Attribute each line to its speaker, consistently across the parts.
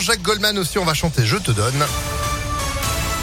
Speaker 1: Jacques Goldman aussi, on va chanter Je te donne.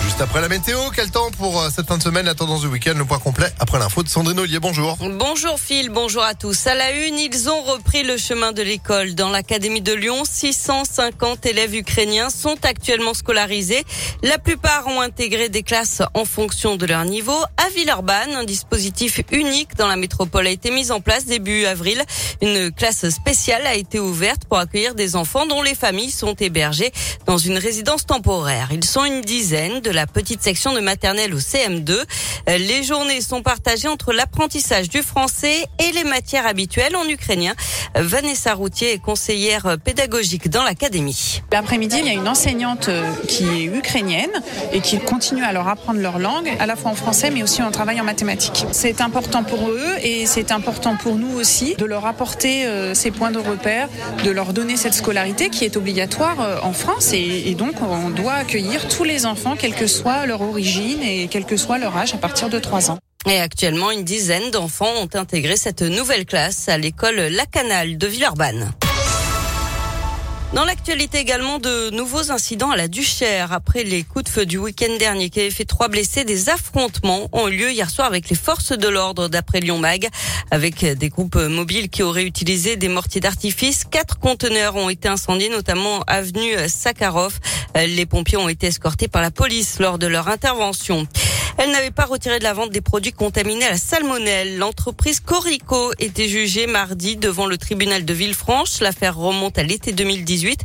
Speaker 1: Juste après la météo, quel temps pour euh, cette fin de semaine, la tendance du week-end, le point complet après l'info de Sandrine Ollier, bonjour.
Speaker 2: Bonjour Phil, bonjour à tous. À la une, ils ont repris le chemin de l'école. Dans l'Académie de Lyon, 650 élèves ukrainiens sont actuellement scolarisés. La plupart ont intégré des classes en fonction de leur niveau. À Villeurbanne, un dispositif unique dans la métropole a été mis en place début avril. Une classe spéciale a été ouverte pour accueillir des enfants dont les familles sont hébergées dans une résidence temporaire. Ils sont une dizaine de la petite section de maternelle au CM2. Euh, les journées sont partagées entre l'apprentissage du français et les matières habituelles en ukrainien. Vanessa Routier est conseillère pédagogique dans l'académie.
Speaker 3: L'après-midi, il y a une enseignante euh, qui est ukrainienne et qui continue à leur apprendre leur langue, à la fois en français mais aussi en travail en mathématiques. C'est important pour eux et c'est important pour nous aussi de leur apporter euh, ces points de repère, de leur donner cette scolarité qui est obligatoire en France et, donc on doit accueillir tous les enfants, quels que soit leur origine et quel que soit leur âge à partir de 3 ans.
Speaker 2: Et actuellement, une dizaine d'enfants ont intégré cette nouvelle classe à l'école La Canale de Villeurbanne. Dans l'actualité également, de nouveaux incidents à la Duchère. Après les coups de feu du week-end dernier qui avaient fait trois blessés, des affrontements ont eu lieu hier soir avec les forces de l'ordre d'après Lyon Mag, avec des groupes mobiles qui auraient utilisé des mortiers d'artifice. Quatre conteneurs ont été incendiés, notamment avenue Sakharov. Les pompiers ont été escortés par la police lors de leur intervention. Elle n'avait pas retiré de la vente des produits contaminés à la salmonelle. L'entreprise Corico était jugée mardi devant le tribunal de Villefranche. L'affaire remonte à l'été 2018.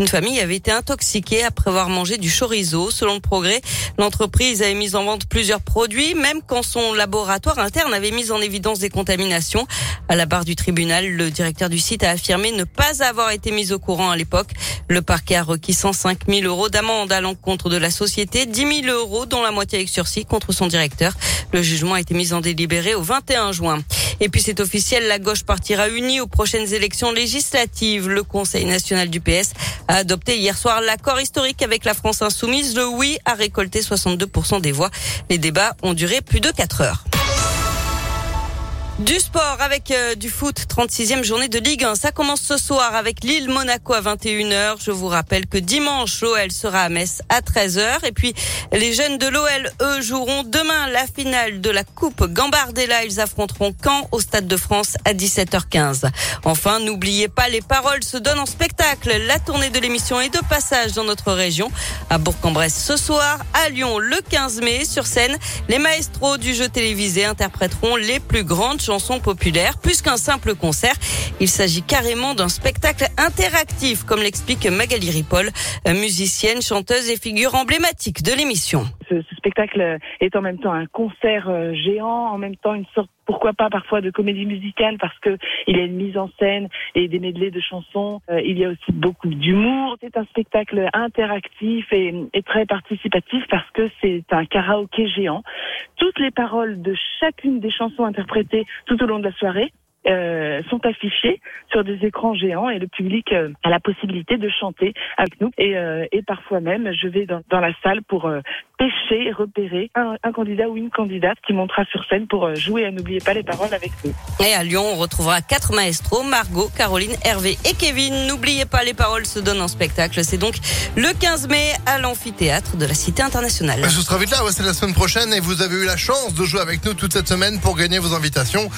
Speaker 2: Une famille avait été intoxiquée après avoir mangé du chorizo. Selon le progrès, l'entreprise avait mis en vente plusieurs produits, même quand son laboratoire interne avait mis en évidence des contaminations. À la barre du tribunal, le directeur du site a affirmé ne pas avoir été mis au courant à l'époque. Le parquet a requis 105 000 euros d'amende à l'encontre de la société, 10 000 euros dont la moitié avec sursis contre son directeur. Le jugement a été mis en délibéré au 21 juin. Et puis c'est officiel, la gauche partira unie aux prochaines élections législatives. Le Conseil national du PS a adopté hier soir l'accord historique avec la France insoumise. Le oui a récolté 62% des voix. Les débats ont duré plus de 4 heures. Du sport avec euh, du foot, 36e journée de Ligue 1. Ça commence ce soir avec Lille Monaco à 21h. Je vous rappelle que dimanche, l'OL sera à Metz à 13h. Et puis, les jeunes de l'OL, eux, joueront demain la finale de la Coupe Gambardella. Ils affronteront Caen au Stade de France à 17h15. Enfin, n'oubliez pas, les paroles se donnent en spectacle. La tournée de l'émission est de passage dans notre région. À Bourg-en-Bresse ce soir, à Lyon le 15 mai. Sur scène, les maestros du jeu télévisé interpréteront les plus grandes chansons. Plus qu'un simple concert, il s'agit carrément d'un spectacle interactif, comme l'explique Magali Ripoll, musicienne, chanteuse et figure emblématique de l'émission.
Speaker 4: Ce, spectacle est en même temps un concert euh, géant, en même temps une sorte pourquoi pas parfois de comédie musicale parce que il y a une mise en scène et des medleys de chansons. Euh, il y a aussi beaucoup d'humour. C'est un spectacle interactif et, très participatif parce que c'est un karaoké géant. Toutes les paroles de chacune des chansons interprétées tout au long de la soirée euh, sont affichés sur des écrans géants et le public a la possibilité de chanter avec nous. Et, parfois même, je vais dans, la salle pour pêcher et repérer un, un, candidat ou une candidate qui montera sur scène pour euh, jouer à N'oubliez pas les paroles avec nous.
Speaker 2: Et à Lyon, on retrouvera quatre maestros, Margot, Caroline, Hervé et Kevin. N'oubliez pas les paroles se donnent en spectacle. C'est donc le 15 mai à l'amphithéâtre de la Cité internationale.
Speaker 1: Je serai vite là, ouais, c'est la semaine prochaine et vous avez eu la chance de jouer avec nous toute cette semaine pour gagner vos invitations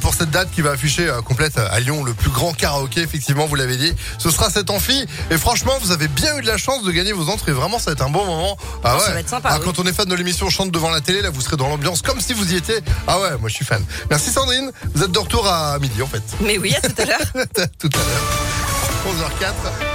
Speaker 1: pour cette date qui va afficher euh, complète à Lyon le plus grand karaoké effectivement vous l'avez dit ce sera cet amphi et franchement vous avez bien eu de la chance de gagner vos entrées vraiment ça va être un bon moment
Speaker 2: ah ouais. ça va être sympa,
Speaker 1: ah,
Speaker 2: oui.
Speaker 1: quand on est fan de l'émission chante devant la télé là vous serez dans l'ambiance comme si vous y étiez. Ah ouais moi je suis fan. Merci Sandrine. Vous êtes de retour à midi en fait.
Speaker 2: Mais oui à tout à l'heure.
Speaker 1: Tout à l'heure. 11h04